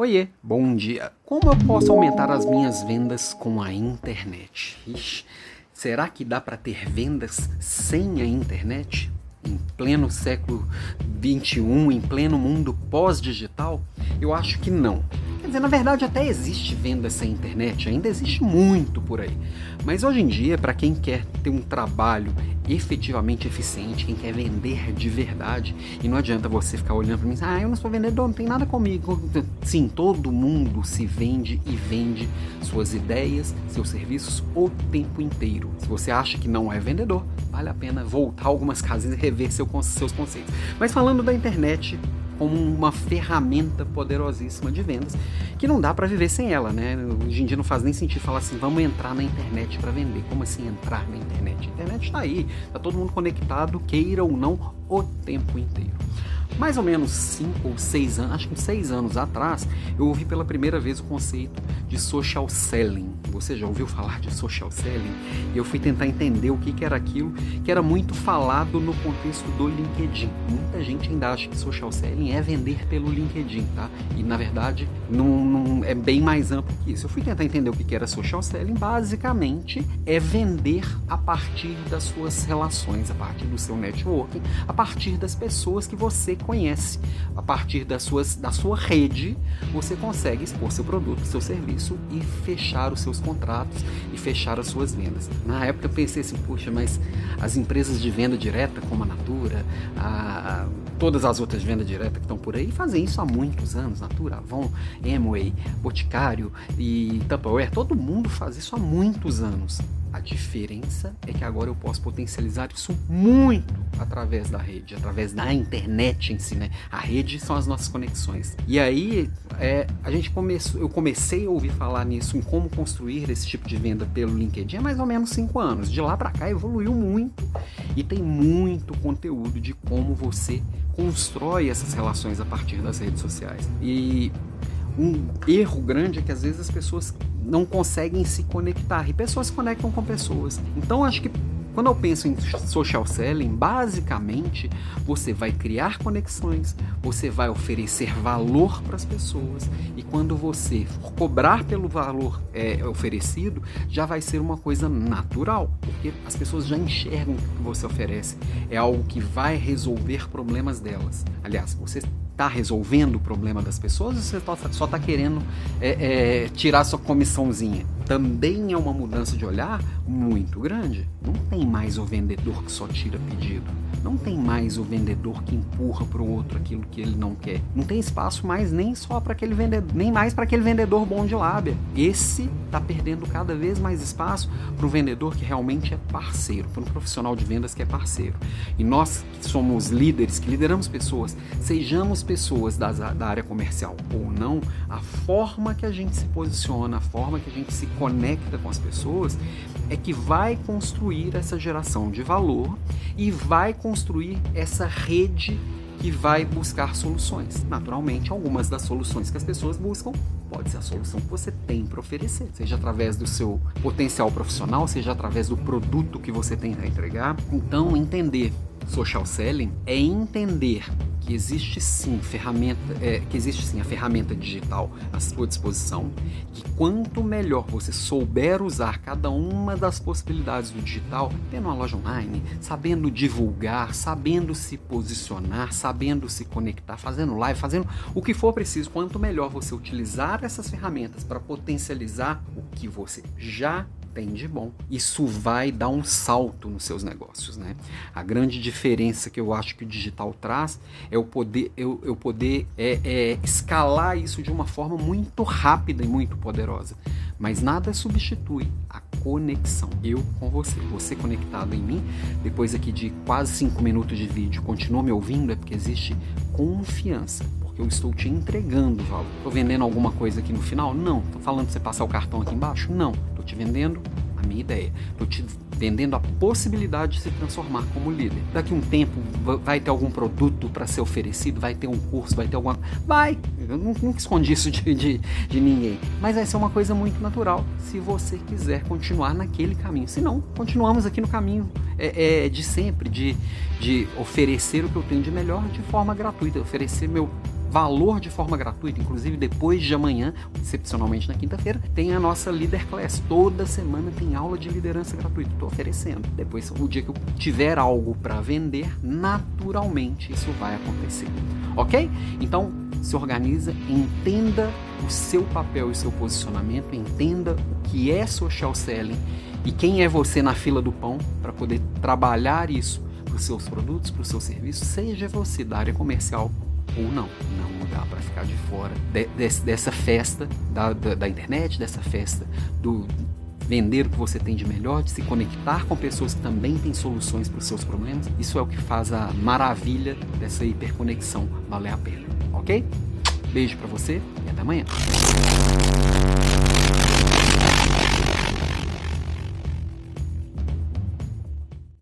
Oiê, bom dia. Como eu posso aumentar as minhas vendas com a internet? Ixi, será que dá para ter vendas sem a internet? Em pleno século 21, em pleno mundo pós-digital? Eu acho que não. Quer dizer, na verdade até existe venda sem internet, ainda existe muito por aí. Mas hoje em dia, para quem quer ter um trabalho efetivamente eficiente, quem quer vender de verdade, e não adianta você ficar olhando para mim, ah, eu não sou vendedor, não tem nada comigo. Sim, todo mundo se vende e vende suas ideias, seus serviços o tempo inteiro. Se você acha que não é vendedor, vale a pena voltar algumas casas e rever seu, seus conceitos. Mas falando da internet, como uma ferramenta poderosíssima de vendas que não dá para viver sem ela, né? Hoje em dia não faz nem sentido falar assim, vamos entrar na internet para vender. Como assim entrar na internet? A internet está aí, está todo mundo conectado, queira ou não, o tempo inteiro mais ou menos cinco ou seis anos, acho que seis anos atrás, eu ouvi pela primeira vez o conceito de social selling. Você já ouviu falar de social selling? E eu fui tentar entender o que, que era aquilo, que era muito falado no contexto do LinkedIn. Muita gente ainda acha que social selling é vender pelo LinkedIn, tá? E na verdade não, não é bem mais amplo que isso. Eu fui tentar entender o que, que era social selling. Basicamente é vender a partir das suas relações, a partir do seu networking, a partir das pessoas que você conhece. A partir das suas, da sua rede, você consegue expor seu produto, seu serviço e fechar os seus contratos e fechar as suas vendas. Na época eu pensei assim, puxa, mas as empresas de venda direta, como a Natura, a, todas as outras vendas diretas que estão por aí, fazem isso há muitos anos. Natura, Avon, Amway, Boticário e Tupperware, todo mundo faz isso há muitos anos. A diferença é que agora eu posso potencializar isso muito através da rede, através da internet em si, né? A rede são as nossas conexões. E aí, é, a gente começou, eu comecei a ouvir falar nisso, em como construir esse tipo de venda pelo LinkedIn há mais ou menos cinco anos. De lá para cá evoluiu muito e tem muito conteúdo de como você constrói essas relações a partir das redes sociais. E um erro grande é que às vezes as pessoas não conseguem se conectar e pessoas se conectam com pessoas. Então acho que quando eu penso em social selling, basicamente você vai criar conexões, você vai oferecer valor para as pessoas e quando você for cobrar pelo valor é, oferecido, já vai ser uma coisa natural, porque as pessoas já enxergam o que você oferece. É algo que vai resolver problemas delas. Aliás, você está resolvendo o problema das pessoas ou você só está querendo é, é, tirar sua comissãozinha? Também é uma mudança de olhar muito grande. Não tem mais o vendedor que só tira pedido. Não tem mais o vendedor que empurra para o outro aquilo que ele não quer. Não tem espaço mais nem só para aquele vendedor, nem mais para aquele vendedor bom de lábia. Esse está perdendo cada vez mais espaço para o vendedor que realmente é parceiro, para um profissional de vendas que é parceiro. E nós que somos líderes, que lideramos pessoas, sejamos pessoas das, da área comercial ou não, a forma que a gente se posiciona, a forma que a gente se conecta com as pessoas é que vai construir essa geração de valor e vai construir essa rede que vai buscar soluções. Naturalmente, algumas das soluções que as pessoas buscam pode ser a solução que você tem para oferecer, seja através do seu potencial profissional, seja através do produto que você tem a entregar. Então, entender social selling é entender que existe sim ferramenta, é, que existe sim a ferramenta digital à sua disposição, que quanto melhor você souber usar cada uma das possibilidades do digital, tendo uma loja online, sabendo divulgar, sabendo se posicionar, sabendo se conectar, fazendo live, fazendo o que for preciso, quanto melhor você utilizar essas ferramentas para potencializar o que você já tem de bom. Isso vai dar um salto nos seus negócios, né? A grande diferença que eu acho que o digital traz é o poder, eu, eu poder é, é, escalar isso de uma forma muito rápida e muito poderosa. Mas nada substitui a conexão. Eu com você, você conectado em mim. Depois aqui de quase cinco minutos de vídeo, continua me ouvindo é porque existe confiança eu estou te entregando valor. Estou vendendo alguma coisa aqui no final? Não. Estou falando para você passar o cartão aqui embaixo? Não. Te vendendo a minha ideia. Estou te vendendo a possibilidade de se transformar como líder. Daqui um tempo vai ter algum produto para ser oferecido, vai ter um curso, vai ter alguma. Vai! Eu nunca escondi isso de, de, de ninguém. Mas vai ser uma coisa muito natural se você quiser continuar naquele caminho. Se não, continuamos aqui no caminho é, é, de sempre, de, de oferecer o que eu tenho de melhor de forma gratuita, oferecer meu valor de forma gratuita, inclusive depois de amanhã, excepcionalmente na quinta-feira, tem a nossa Leader Class. Toda semana tem aula de liderança gratuita. Estou oferecendo. Depois, o dia que eu tiver algo para vender, naturalmente isso vai acontecer. Ok? Então, se organiza, entenda o seu papel e seu posicionamento, entenda o que é social selling e quem é você na fila do pão para poder trabalhar isso para os seus produtos, para o seu serviço, seja você da área comercial ou não. Não dá para ficar de fora de, de, dessa festa da, da, da internet, dessa festa do vender o que você tem de melhor, de se conectar com pessoas que também têm soluções para os seus problemas. Isso é o que faz a maravilha dessa hiperconexão valer a pena, ok? Beijo para você e até amanhã.